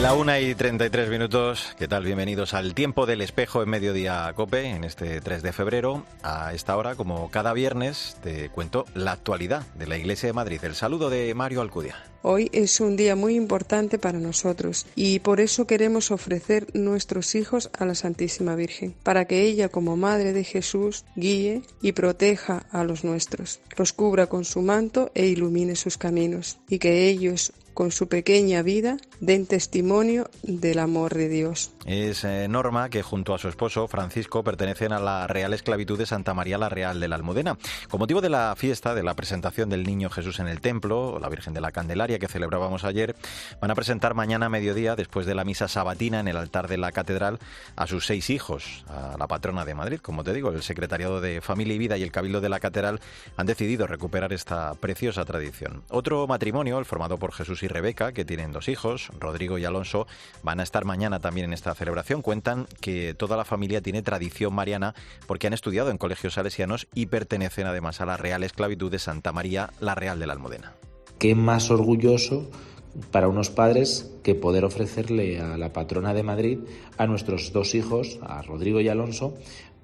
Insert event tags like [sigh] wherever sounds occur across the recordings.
La una y 33 minutos. ¿Qué tal? Bienvenidos al tiempo del espejo en mediodía cope en este 3 de febrero. A esta hora, como cada viernes, te cuento la actualidad de la Iglesia de Madrid. El saludo de Mario Alcudia. Hoy es un día muy importante para nosotros y por eso queremos ofrecer nuestros hijos a la Santísima Virgen, para que ella como Madre de Jesús guíe y proteja a los nuestros, los cubra con su manto e ilumine sus caminos, y que ellos con su pequeña vida den testimonio del amor de Dios. Es eh, Norma que junto a su esposo Francisco pertenecen a la Real Esclavitud de Santa María la Real de la Almudena. Con motivo de la fiesta de la presentación del Niño Jesús en el templo, la Virgen de la Candelaria que celebrábamos ayer, van a presentar mañana a mediodía, después de la misa sabatina en el altar de la catedral, a sus seis hijos, a la patrona de Madrid. Como te digo, el Secretariado de Familia y Vida y el Cabildo de la Catedral han decidido recuperar esta preciosa tradición. Otro matrimonio, el formado por Jesús y Rebeca, que tienen dos hijos, Rodrigo y Alonso, van a estar mañana también en esta celebración. Cuentan que toda la familia tiene tradición mariana porque han estudiado en colegios salesianos y pertenecen además a la Real Esclavitud de Santa María, la Real de la Almudena. Qué más orgulloso para unos padres que poder ofrecerle a la patrona de Madrid a nuestros dos hijos, a Rodrigo y Alonso,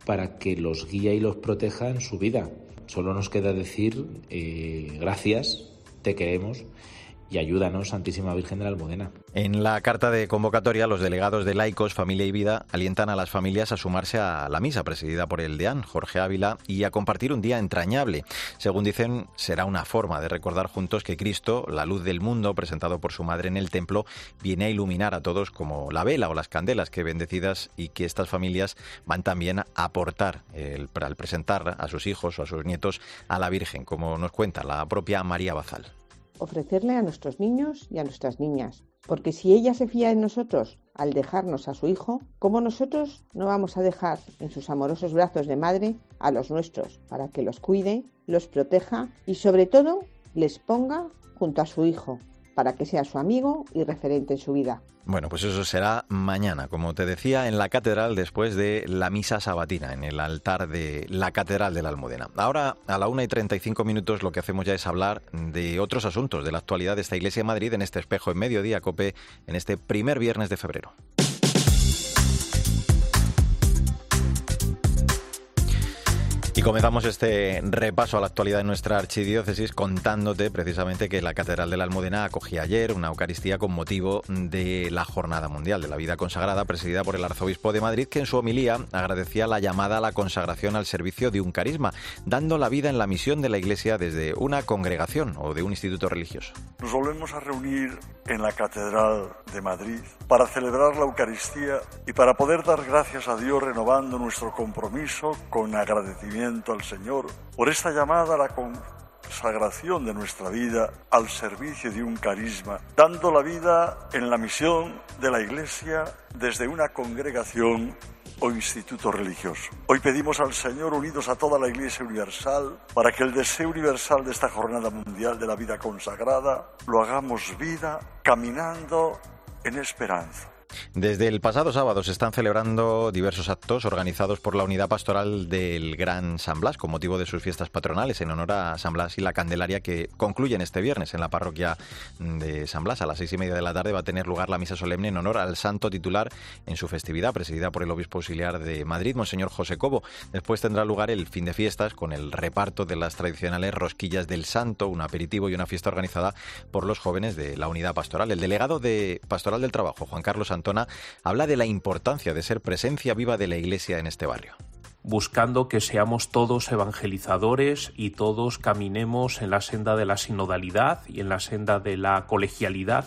para que los guíe y los proteja en su vida. Solo nos queda decir eh, gracias, te queremos y ayúdanos, Santísima Virgen de la Almudena. En la carta de convocatoria, los delegados de Laicos, Familia y Vida alientan a las familias a sumarse a la misa presidida por el deán, Jorge Ávila, y a compartir un día entrañable. Según dicen, será una forma de recordar juntos que Cristo, la luz del mundo, presentado por su madre en el templo, viene a iluminar a todos como la vela o las candelas que bendecidas y que estas familias van también a aportar al presentar a sus hijos o a sus nietos a la Virgen, como nos cuenta la propia María Bazal ofrecerle a nuestros niños y a nuestras niñas. Porque si ella se fía en nosotros al dejarnos a su hijo, ¿cómo nosotros no vamos a dejar en sus amorosos brazos de madre a los nuestros para que los cuide, los proteja y sobre todo les ponga junto a su hijo para que sea su amigo y referente en su vida? Bueno, pues eso será mañana, como te decía, en la catedral después de la misa sabatina, en el altar de la catedral de la Almudena. Ahora, a la una y 35 minutos, lo que hacemos ya es hablar de otros asuntos de la actualidad de esta iglesia de Madrid en este espejo en mediodía, COPE, en este primer viernes de febrero. Comenzamos este repaso a la actualidad de nuestra archidiócesis contándote precisamente que la Catedral de la Almudena acogía ayer una Eucaristía con motivo de la Jornada Mundial de la Vida Consagrada presidida por el Arzobispo de Madrid que en su homilía agradecía la llamada a la consagración al servicio de un carisma, dando la vida en la misión de la Iglesia desde una congregación o de un instituto religioso. Nos volvemos a reunir en la Catedral de Madrid para celebrar la Eucaristía y para poder dar gracias a Dios renovando nuestro compromiso con agradecimiento al Señor por esta llamada a la consagración de nuestra vida al servicio de un carisma, dando la vida en la misión de la Iglesia desde una congregación o instituto religioso. Hoy pedimos al Señor, unidos a toda la Iglesia Universal, para que el deseo universal de esta Jornada Mundial de la Vida Consagrada lo hagamos vida caminando en esperanza desde el pasado sábado se están celebrando diversos actos organizados por la Unidad Pastoral del Gran San Blas con motivo de sus fiestas patronales en honor a San Blas y la Candelaria que concluyen este viernes en la parroquia de San Blas. A las seis y media de la tarde va a tener lugar la misa solemne en honor al santo titular en su festividad, presidida por el obispo auxiliar de Madrid, Monseñor José Cobo. Después tendrá lugar el fin de fiestas con el reparto de las tradicionales rosquillas del santo, un aperitivo y una fiesta organizada por los jóvenes de la Unidad Pastoral. El delegado de Pastoral del Trabajo, Juan Carlos Antona, habla de la importancia de ser presencia viva de la Iglesia en este barrio buscando que seamos todos evangelizadores y todos caminemos en la senda de la sinodalidad y en la senda de la colegialidad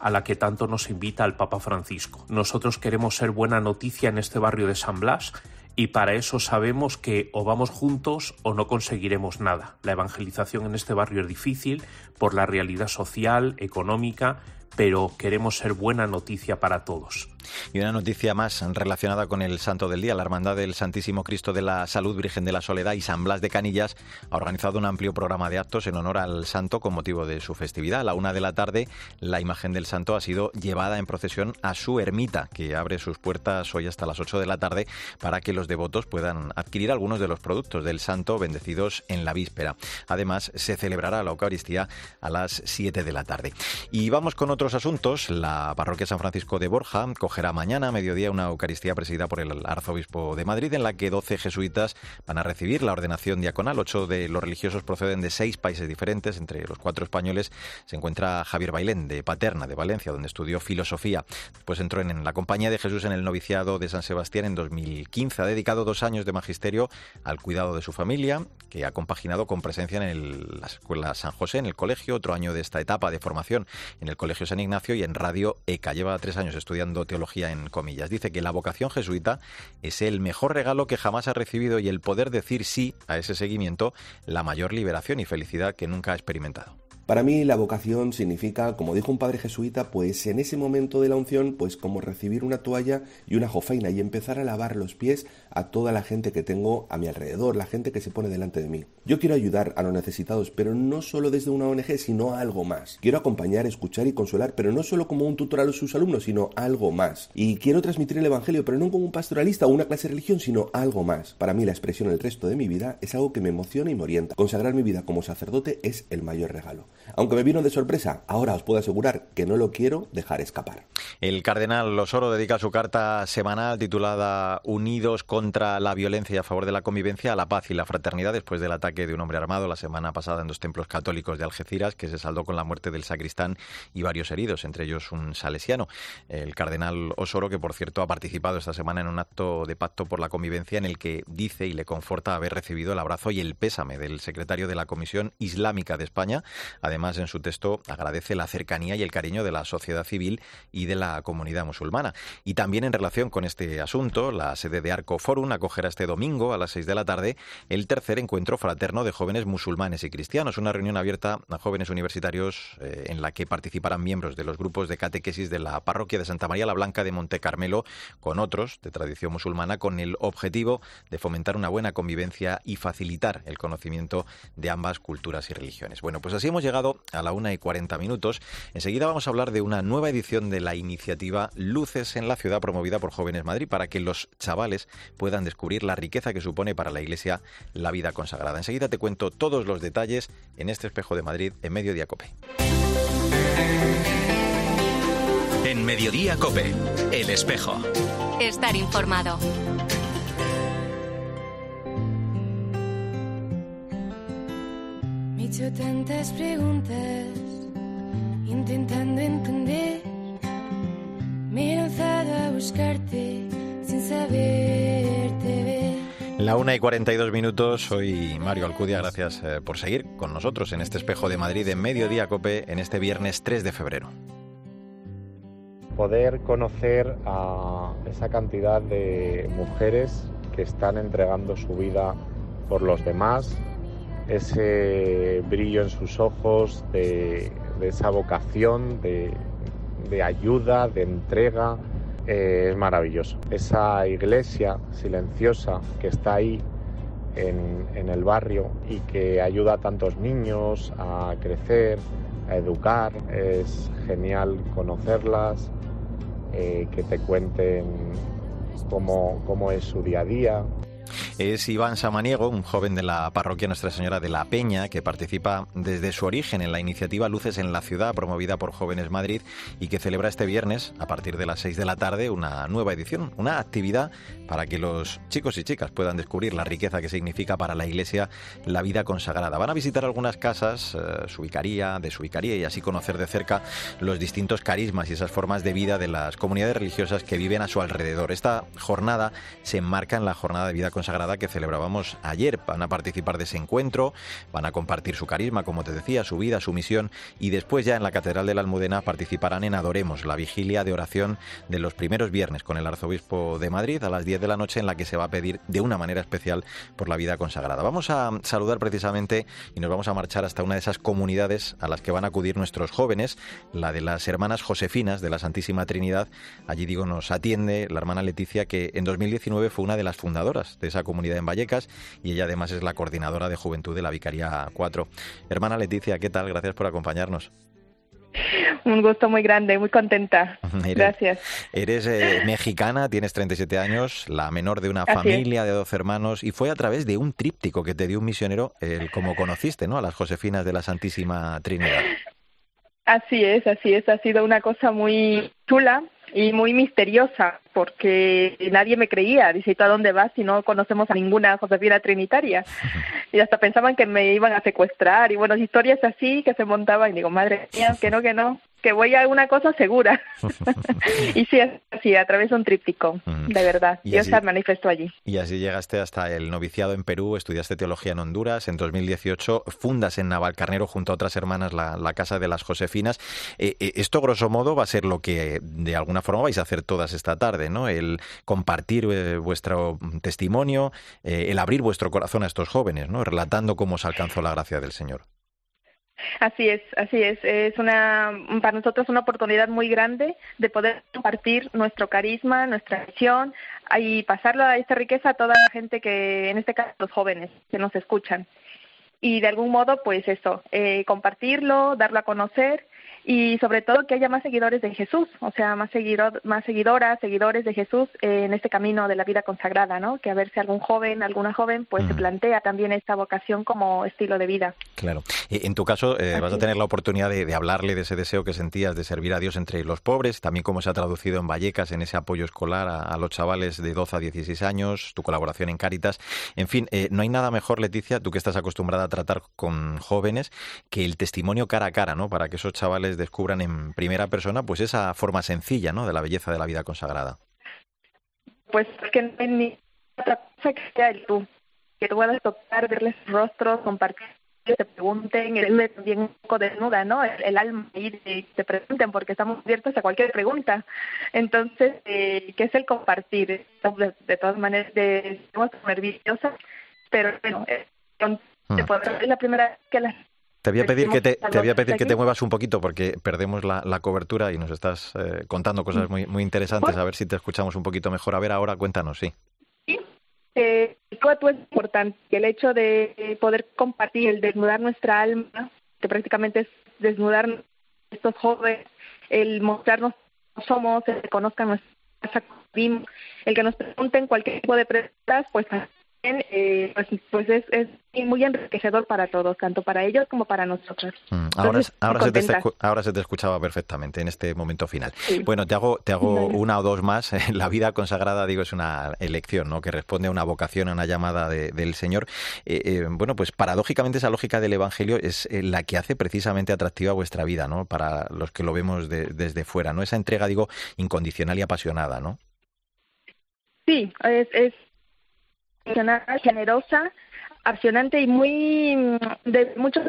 a la que tanto nos invita el Papa Francisco. Nosotros queremos ser buena noticia en este barrio de San Blas y para eso sabemos que o vamos juntos o no conseguiremos nada. La evangelización en este barrio es difícil por la realidad social, económica, pero queremos ser buena noticia para todos. Y una noticia más relacionada con el Santo del Día. La Hermandad del Santísimo Cristo de la Salud Virgen de la Soledad y San Blas de Canillas ha organizado un amplio programa de actos en honor al santo con motivo de su festividad. A la una de la tarde, la imagen del santo ha sido llevada en procesión a su ermita, que abre sus puertas hoy hasta las 8 de la tarde para que los devotos puedan adquirir algunos de los productos del santo bendecidos en la víspera. Además, se celebrará la Eucaristía a las 7 de la tarde. Y vamos con otros asuntos. La parroquia San Francisco de Borja acogerá mañana a mediodía una Eucaristía presidida por el arzobispo de Madrid, en la que 12 jesuitas van a recibir la ordenación diaconal. Ocho de los religiosos proceden de seis países diferentes. Entre los cuatro españoles se encuentra Javier Bailén, de Paterna, de Valencia, donde estudió filosofía. Después entró en la Compañía de Jesús en el noviciado de San Sebastián en 2015. Ha dedicado dos años de magisterio al cuidado de su familia, que ha compaginado con presencia en la Escuela San José, en el colegio, otro año de esta etapa de formación en el Colegio San Ignacio y en Radio ECA. Lleva tres años estudiando teología en comillas. Dice que la vocación jesuita es el mejor regalo que jamás ha recibido y el poder decir sí a ese seguimiento, la mayor liberación y felicidad que nunca ha experimentado. Para mí la vocación significa, como dijo un padre jesuita, pues en ese momento de la unción, pues como recibir una toalla y una jofaina y empezar a lavar los pies a toda la gente que tengo a mi alrededor, la gente que se pone delante de mí. Yo quiero ayudar a los necesitados, pero no solo desde una ONG, sino algo más. Quiero acompañar, escuchar y consolar, pero no solo como un tutor a sus alumnos, sino algo más. Y quiero transmitir el Evangelio, pero no como un pastoralista o una clase de religión, sino algo más. Para mí la expresión el resto de mi vida es algo que me emociona y me orienta. Consagrar mi vida como sacerdote es el mayor regalo. Aunque me vino de sorpresa, ahora os puedo asegurar que no lo quiero dejar escapar. El cardenal Osoro dedica su carta semanal titulada Unidos contra la violencia y a favor de la convivencia la paz y la fraternidad después del ataque de un hombre armado la semana pasada en dos templos católicos de Algeciras que se saldó con la muerte del sacristán y varios heridos, entre ellos un salesiano. El cardenal Osoro, que por cierto ha participado esta semana en un acto de pacto por la convivencia en el que dice y le conforta haber recibido el abrazo y el pésame del secretario de la Comisión Islámica de España, Además, en su texto agradece la cercanía y el cariño de la sociedad civil y de la comunidad musulmana. Y también en relación con este asunto, la sede de Arco Forum acogerá este domingo a las seis de la tarde el tercer encuentro fraterno de jóvenes musulmanes y cristianos, una reunión abierta a jóvenes universitarios eh, en la que participarán miembros de los grupos de catequesis de la parroquia de Santa María la Blanca de Monte Carmelo con otros de tradición musulmana con el objetivo de fomentar una buena convivencia y facilitar el conocimiento de ambas culturas y religiones. Bueno, pues así hemos llegado a la una y 40 minutos. Enseguida vamos a hablar de una nueva edición de la iniciativa Luces en la Ciudad promovida por Jóvenes Madrid para que los chavales puedan descubrir la riqueza que supone para la Iglesia la vida consagrada. Enseguida te cuento todos los detalles en este espejo de Madrid en Mediodía Cope. En Mediodía Cope, el espejo. Estar informado. Tantas preguntas intentando entender. Me he lanzado a buscarte sin saberte ver. La una y 42 minutos, soy Mario Alcudia, gracias eh, por seguir con nosotros en este espejo de Madrid en Mediodía Cope en este viernes 3 de febrero. Poder conocer a esa cantidad de mujeres que están entregando su vida por los demás, ese brillo en sus ojos de, esa vocación de, ayuda, de entrega, eh, es maravilloso. Esa iglesia silenciosa que está ahí en, el barrio y que ayuda a tantos niños a crecer, a educar, es genial conocerlas, eh, que te cuenten cómo es su día a día, es Iván Samaniego, un joven de la parroquia Nuestra Señora de la Peña, que participa desde su origen en la iniciativa Luces en la Ciudad, promovida por Jóvenes Madrid, y que celebra este viernes, a partir de las 6 de la tarde, una nueva edición, una actividad para que los chicos y chicas puedan descubrir la riqueza que significa para la Iglesia la vida consagrada. Van a visitar algunas casas, eh, su vicaría, de su vicaría, y así conocer de cerca los distintos carismas y esas formas de vida de las comunidades religiosas que viven a su alrededor. Esta jornada se enmarca en la jornada de vida Consagrada que celebrábamos ayer. Van a participar de ese encuentro, van a compartir su carisma, como te decía, su vida, su misión y después ya en la Catedral de la Almudena participarán en Adoremos, la vigilia de oración de los primeros viernes con el arzobispo de Madrid a las 10 de la noche en la que se va a pedir de una manera especial por la vida consagrada. Vamos a saludar precisamente y nos vamos a marchar hasta una de esas comunidades a las que van a acudir nuestros jóvenes, la de las hermanas Josefinas de la Santísima Trinidad. Allí digo nos atiende la hermana Leticia que en 2019 fue una de las fundadoras de esa comunidad en Vallecas y ella además es la coordinadora de juventud de la Vicaría 4. Hermana Leticia, ¿qué tal? Gracias por acompañarnos. Un gusto muy grande, muy contenta. [laughs] Gracias. Eres eh, mexicana, tienes 37 años, la menor de una familia de 12 hermanos y fue a través de un tríptico que te dio un misionero, el, como conociste, ¿no? A las Josefinas de la Santísima Trinidad. Así es, así es. Ha sido una cosa muy chula y muy misteriosa porque nadie me creía. Dice, ¿tú a dónde vas si no conocemos a ninguna Josefina Trinitaria? Y hasta pensaban que me iban a secuestrar y bueno, historias así que se montaban y digo, madre mía, que no, que no que voy a una cosa segura. [laughs] y sí, así, a través de un tríptico, de verdad. Dios se manifestó allí. Y así llegaste hasta el noviciado en Perú, estudiaste teología en Honduras, en 2018 fundas en Navalcarnero junto a otras hermanas la, Casa de las Josefinas. Eh, eh, esto, grosso modo, va a ser lo que de alguna forma vais a hacer todas esta tarde, El compartir eh, vuestro testimonio, el abrir vuestro corazón a estos jóvenes, ¿no? Relatando cómo os alcanzó la gracia del Señor. Así es, así es. Es una, para nosotros una oportunidad muy grande de poder compartir nuestro carisma, nuestra visión y pasarlo a esta riqueza a toda la gente que, en este caso, los jóvenes que nos escuchan. Y de algún modo, pues eso, eh, compartirlo, darlo a conocer y sobre todo que haya más seguidores de Jesús, o sea, más seguidor, más seguidoras, seguidores de Jesús en este camino de la vida consagrada, ¿no? Que a ver si algún joven, alguna joven, pues se plantea también esta vocación como estilo de vida. Claro. En tu caso, eh, vas a tener la oportunidad de, hablarle de ese deseo que sentías de servir a Dios entre los pobres, también cómo se ha traducido en Vallecas en ese apoyo escolar a, los chavales de 12 a 16 años, tu colaboración en Cáritas. En fin, eh, no hay nada mejor, Leticia, tú que estás acostumbrada a tratar con jóvenes, que el testimonio cara a cara, ¿no? Para que esos chavales descubran en primera persona pues esa forma sencilla ¿no? de la belleza de la vida consagrada. Pues que no hay ni otra cosa que sea el tú, que tú puedas tocar, verles rostros, compartir que te pregunten, el también un poco desnuda, ¿no? El, alma y te, pregunten porque estamos abiertos a cualquier pregunta. Entonces, eh, ¿qué es el compartir? De, todas maneras, de, estamos nerviosas, pero bueno, eh, hmm. es la primera vez que las te voy a pedir que te, te, voy a pedir que te muevas un poquito porque perdemos la, cobertura y nos estás eh, contando cosas muy, muy interesantes. A ver si te escuchamos un poquito mejor. A ver, ahora cuéntanos, sí. Sí, eh, es importante. El hecho de poder compartir, el desnudar nuestra alma, que prácticamente es desnudar estos jóvenes, el mostrarnos cómo somos, el que conozcan nuestra casa, el que nos pregunten cualquier tipo de preguntas, pues eh, pues, pues es, es, muy enriquecedor para todos, tanto para ellos como para nosotros. Mm, ahora, ahora, se te, ahora, se te, escuchaba perfectamente en este momento final. Bueno, te hago, te hago una o dos más. [laughs] La vida consagrada, digo, es una elección, ¿no? Que responde a una vocación, a una llamada del Señor. Eh, eh, bueno, pues paradójicamente esa lógica del Evangelio es la que hace precisamente atractiva vuestra vida, ¿no? Para los que lo vemos desde fuera, ¿no? Esa entrega, digo, incondicional y apasionada, ¿no? Sí, es, es generosa, apasionante y muy mm, de muchos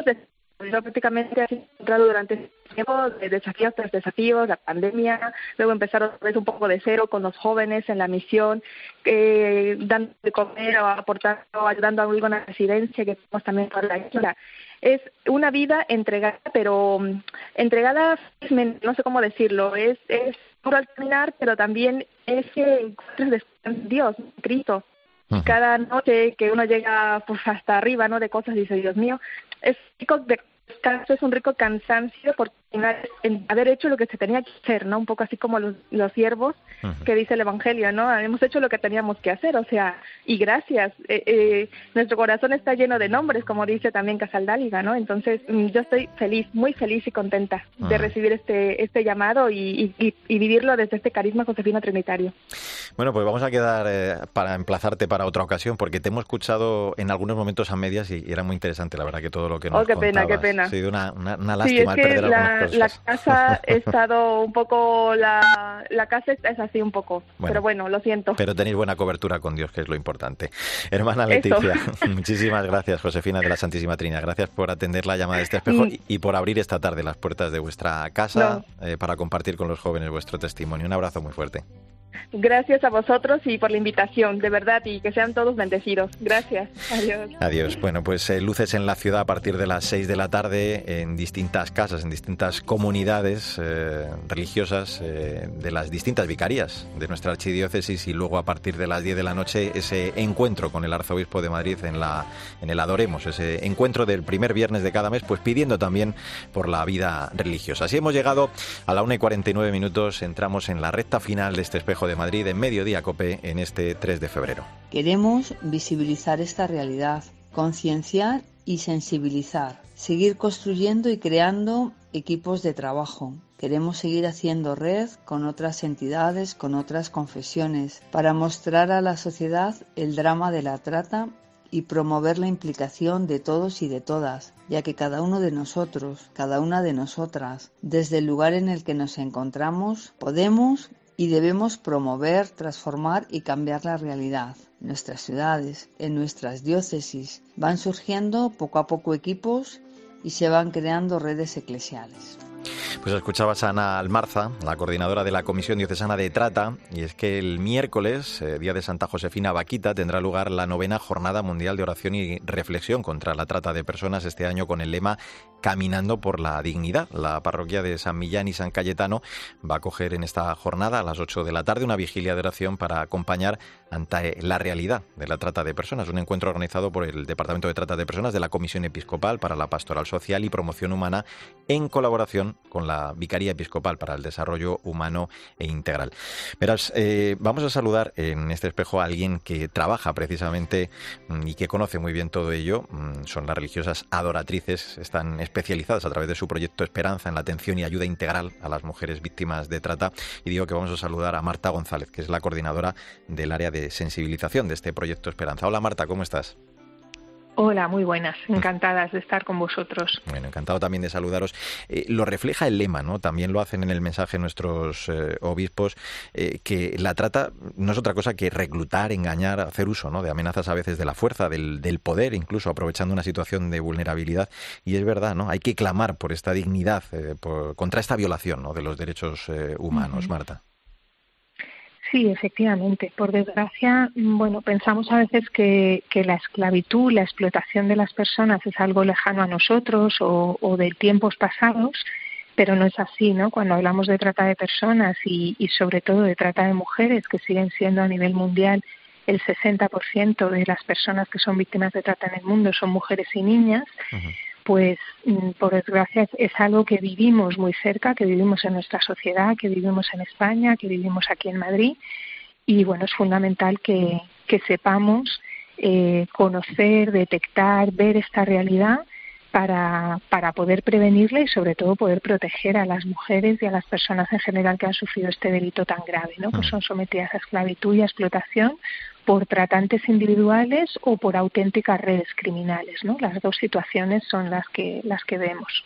yo prácticamente ha encontrado durante este tiempo de desafíos tras desafíos, la pandemia, luego empezaron otra vez un poco de cero con los jóvenes en la misión, eh, dando de comer o aportando, ayudando a una residencia que tenemos también por la isla. Es una vida entregada, pero mm, entregada, no sé cómo decirlo, es, es puro al terminar, pero también es que encuentras Dios, Cristo, cada noche que uno llega pues hasta arriba, ¿no? De cosas, dice, Dios mío, es rico de es un rico cansancio por haber hecho lo que se tenía que hacer, ¿no? Un poco así como los, los siervos que dice el Evangelio, ¿no? Hemos hecho lo que teníamos que hacer, o sea, y gracias. Eh, eh, nuestro corazón está lleno de nombres, como dice también Casaldáliga, ¿no? Entonces, mm, yo estoy feliz, muy feliz y contenta de recibir este, este llamado y, y, vivirlo desde este carisma Josefino Trinitario. Bueno, pues vamos a quedar eh, para emplazarte para otra ocasión, porque te hemos escuchado en algunos momentos a medias y, era muy interesante, la verdad, que todo lo que nos Oh, qué pena, qué pena pena. Ha sido una, una, lástima sí, es que la, la, casa ha [laughs] estado un poco, la, la casa es así un poco, pero bueno, lo siento. Pero tenéis buena cobertura con Dios, que es lo importante. Hermana Leticia, [laughs] [laughs] muchísimas gracias, Josefina de la Santísima Trinidad. Gracias por atender la llamada de este espejo y, por abrir esta tarde las puertas de vuestra casa eh, para compartir con los jóvenes vuestro testimonio. Un abrazo muy fuerte. Gracias a vosotros y por la invitación, de verdad, y que sean todos bendecidos. Gracias. Adiós. Adiós. Bueno, pues eh, luces en la ciudad a partir de las 6 de la tarde en distintas casas, en distintas comunidades eh, religiosas eh, de las distintas vicarías de nuestra archidiócesis y luego a partir de las 10 de la noche ese encuentro con el arzobispo de Madrid en, la, en el Adoremos, ese encuentro del primer viernes de cada mes, pues pidiendo también por la vida religiosa. Así hemos llegado a la 1 y 49 minutos, entramos en la recta final de este espejo de Madrid en Mediodía Cope en este 3 de febrero. Queremos visibilizar esta realidad, concienciar y sensibilizar, seguir construyendo y creando equipos de trabajo. Queremos seguir haciendo red con otras entidades, con otras confesiones, para mostrar a la sociedad el drama de la trata y promover la implicación de todos y de todas, ya que cada uno de nosotros, cada una de nosotras, desde el lugar en el que nos encontramos, podemos y debemos promover, transformar y cambiar la realidad. En nuestras ciudades, en nuestras diócesis, van surgiendo poco a poco equipos y se van creando redes eclesiales. Pues escuchabas a Ana Almarza, la coordinadora de la Comisión Diocesana de Trata, y es que el miércoles, eh, día de Santa Josefina Vaquita, tendrá lugar la novena Jornada Mundial de Oración y Reflexión contra la Trata de Personas este año con el lema Caminando por la Dignidad. La parroquia de San Millán y San Cayetano va a coger en esta jornada a las 8 de la tarde una vigilia de oración para acompañar ante la realidad de la trata de personas. Un encuentro organizado por el Departamento de Trata de Personas de la Comisión Episcopal para la Pastoral Social y Promoción Humana en colaboración con la Vicaría Episcopal para el Desarrollo Humano e Integral. Verás, eh, vamos a saludar en este espejo a alguien que trabaja precisamente mm, y que conoce muy bien todo ello. Mm, son las religiosas adoratrices, están especializadas a través de su proyecto Esperanza en la atención y ayuda integral a las mujeres víctimas de trata. Y digo que vamos a saludar a Marta González, que es la coordinadora del área de sensibilización de este proyecto Esperanza. Hola Marta, ¿cómo estás? Hola, muy buenas, encantadas de estar con vosotros. Bueno, encantado también de saludaros. Eh, lo refleja el lema, ¿no? También lo hacen en el mensaje nuestros eh, obispos, eh, que la trata no es otra cosa que reclutar, engañar, hacer uso, ¿no? De amenazas a veces de la fuerza, del, del poder, incluso aprovechando una situación de vulnerabilidad. Y es verdad, ¿no? Hay que clamar por esta dignidad, por, contra esta violación, ¿no? De los derechos humanos, Marta. Sí, efectivamente. Por desgracia, bueno, pensamos a veces que, que, la esclavitud, la explotación de las personas es algo lejano a nosotros o, o de tiempos pasados, pero no es así, ¿no? Cuando hablamos de trata de personas y, y sobre todo de trata de mujeres, que siguen siendo a nivel mundial el 60% de las personas que son víctimas de trata en el mundo son mujeres y niñas, pues mm, por desgracia es algo que vivimos muy cerca, que vivimos en nuestra sociedad, que vivimos en España, que vivimos aquí en Madrid y bueno, es fundamental que, que sepamos eh, conocer, detectar, ver esta realidad para, para poder prevenirla y sobre todo poder proteger a las mujeres y a las personas en general que han sufrido este delito tan grave, ¿no? que son sometidas a esclavitud y a explotación por tratantes individuales o por auténticas redes criminales, ¿no? Las dos situaciones son las que las que vemos.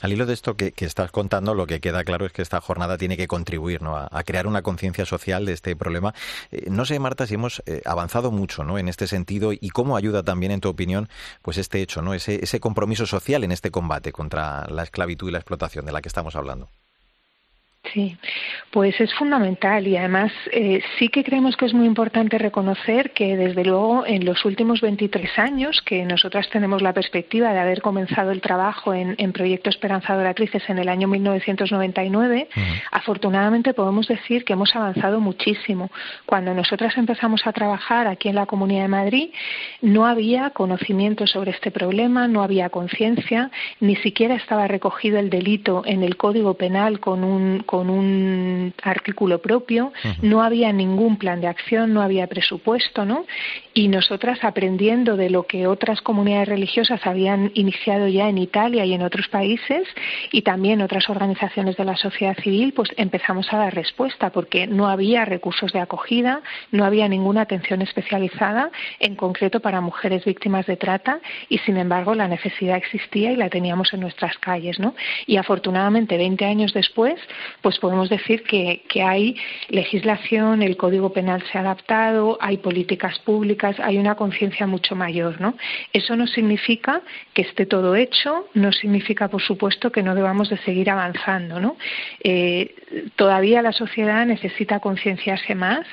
Al hilo de esto que, estás contando, lo que queda claro es que esta jornada tiene que contribuir ¿no? a, crear una conciencia social de este problema. Eh, no sé, Marta, si hemos eh, avanzado mucho ¿no? en este sentido y cómo ayuda también, en tu opinión, pues este hecho, ¿no? ese, ese compromiso social en este combate contra la esclavitud y la explotación de la que estamos hablando. Sí, pues es fundamental y además eh, sí que creemos que es muy importante reconocer que desde luego en los últimos 23 años que nosotras tenemos la perspectiva de haber comenzado el trabajo en, en Proyecto Esperanza Adoratrices en el año 1999, afortunadamente podemos decir que hemos avanzado muchísimo. Cuando nosotras empezamos a trabajar aquí en la Comunidad de Madrid no había conocimiento sobre este problema, no había conciencia, ni siquiera estaba recogido el delito en el Código Penal con un con un ningún artículo propio, no había ningún plan de acción, no había presupuesto, ¿no? Y nosotras aprendiendo de lo que otras comunidades religiosas habían iniciado ya en Italia y en otros países y también otras organizaciones de la sociedad civil, pues empezamos a dar respuesta porque no había recursos de acogida, no había ninguna atención especializada en concreto para mujeres víctimas de trata y sin embargo la necesidad existía y la teníamos en nuestras calles, ¿no? Y afortunadamente 20 años después, pues podemos decir que, que hay legislación, el Código Penal se ha adaptado, hay políticas públicas, hay una conciencia mucho mayor, ¿no? Eso no significa que esté todo hecho, no significa, por supuesto, que no debamos de seguir avanzando, ¿no? Eh, todavía la sociedad necesita concienciarse más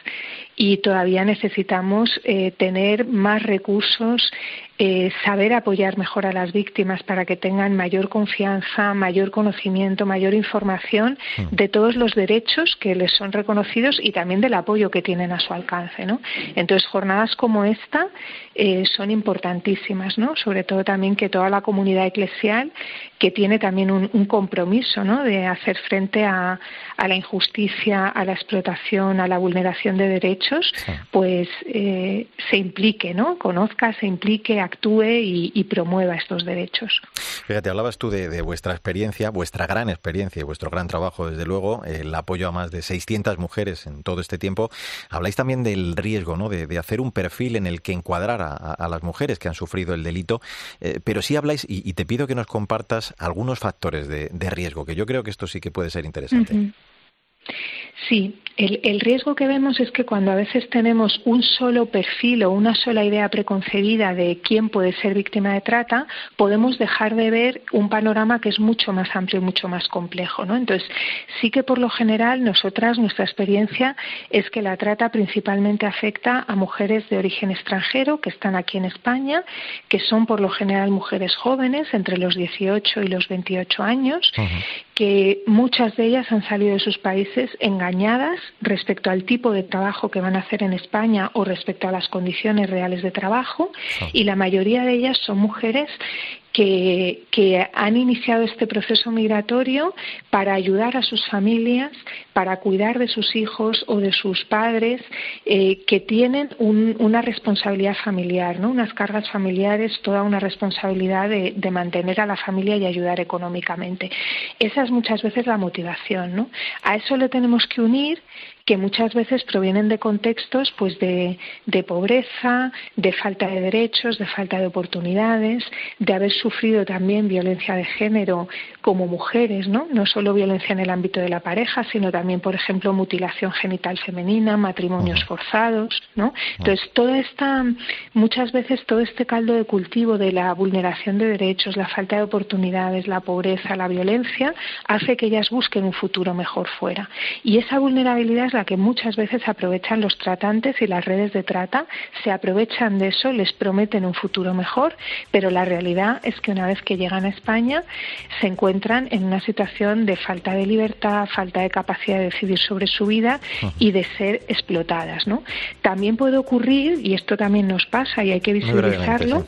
y todavía necesitamos eh, tener más recursos, eh, saber apoyar mejor a las víctimas para que tengan mayor confianza, mayor conocimiento, mayor información mm. de todos los derechos que les son reconocidos y también del apoyo que tienen a su alcance. ¿no? Entonces, jornadas como esta eh, son importantísimas, ¿no? sobre todo también que toda la comunidad eclesial, que tiene también un, compromiso ¿no? de hacer frente a, a, la injusticia, a la explotación, a la vulneración de derechos, pues eh, se implique, ¿no? conozca, se implique, actúe y, promueva estos derechos. Fíjate, hablabas tú de, vuestra experiencia, vuestra gran experiencia y vuestro gran trabajo, desde luego, el apoyo a más de 600 mujeres en todo este tiempo. Habláis también del riesgo ¿no? de, hacer un perfil en el que encuadrar a, las mujeres que han sufrido el delito, eh, pero sí habláis, y, te pido que nos compartas algunos factores de, riesgo, que yo creo que esto sí que puede ser interesante. Sí, el, riesgo que vemos es que cuando a veces tenemos un solo perfil o una sola idea preconcebida de quién puede ser víctima de trata, podemos dejar de ver un panorama que es mucho más amplio y mucho más complejo. ¿no? Entonces, sí que por lo general nosotras, nuestra experiencia es que la trata principalmente afecta a mujeres de origen extranjero que están aquí en España, que son por lo general mujeres jóvenes, entre los 18 y los 28 años, que muchas de ellas han salido de sus países engañadas respecto al tipo de trabajo que van a hacer en España o respecto a las condiciones reales de trabajo. Y la mayoría de ellas son mujeres que, han iniciado este proceso migratorio para ayudar a sus familias, para cuidar de sus hijos o de sus padres eh, que tienen una responsabilidad familiar, ¿no? unas cargas familiares, toda una responsabilidad de, de, mantener a la familia y ayudar económicamente. Esa es muchas veces la motivación. ¿no? A eso le tenemos que unir que muchas veces provienen de contextos pues de, de, pobreza, de falta de derechos, de falta de oportunidades, de haber sufrido también violencia de género como mujeres, ¿no? No solo violencia en el ámbito de la pareja, sino también, por ejemplo, mutilación genital femenina, matrimonios forzados, ¿no? Entonces, toda esta, muchas veces todo este caldo de cultivo de la vulneración de derechos, la falta de oportunidades, la pobreza, la violencia, hace que ellas busquen un futuro mejor fuera. Y esa vulnerabilidad la que muchas veces aprovechan los tratantes y las redes de trata, se aprovechan de eso, les prometen un futuro mejor, pero la realidad es que una vez que llegan a España se encuentran en una situación de falta de libertad, falta de capacidad de decidir sobre su vida y de ser explotadas. ¿no? También puede ocurrir, y esto también nos pasa y hay que visibilizarlo,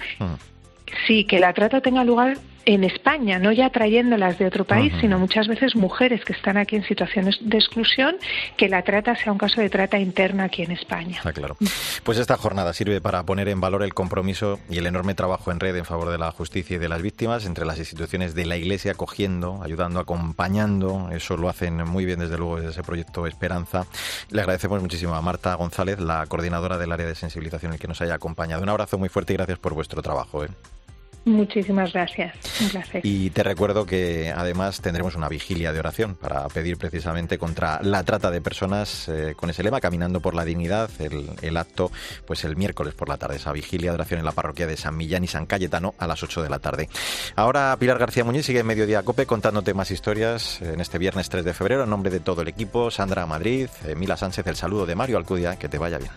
sí, que la trata tenga lugar en España, no ya trayéndolas de otro país, sino muchas veces mujeres que están aquí en situaciones de exclusión, que la trata sea un caso de trata interna aquí en España. claro. Pues esta jornada sirve para poner en valor el compromiso y el enorme trabajo en red en favor de la justicia y de las víctimas entre las instituciones de la Iglesia, acogiendo, ayudando, acompañando. Eso lo hacen muy bien, desde luego, desde ese proyecto Esperanza. Le agradecemos muchísimo a Marta González, la coordinadora del área de sensibilización, el que nos haya acompañado. Un abrazo muy fuerte y gracias por vuestro trabajo. ¿eh? Muchísimas gracias. Un placer. Y te recuerdo que además tendremos una vigilia de oración para pedir precisamente contra la trata de personas eh, con ese lema, Caminando por la Dignidad, el, acto pues el miércoles por la tarde, esa vigilia de oración en la parroquia de San Millán y San Cayetano a las 8 de la tarde. Ahora Pilar García Muñiz sigue en Mediodía Cope contándote más historias en este viernes 3 de febrero en nombre de todo el equipo, Sandra Madrid, Mila Sánchez, el saludo de Mario Alcudia, que te vaya bien.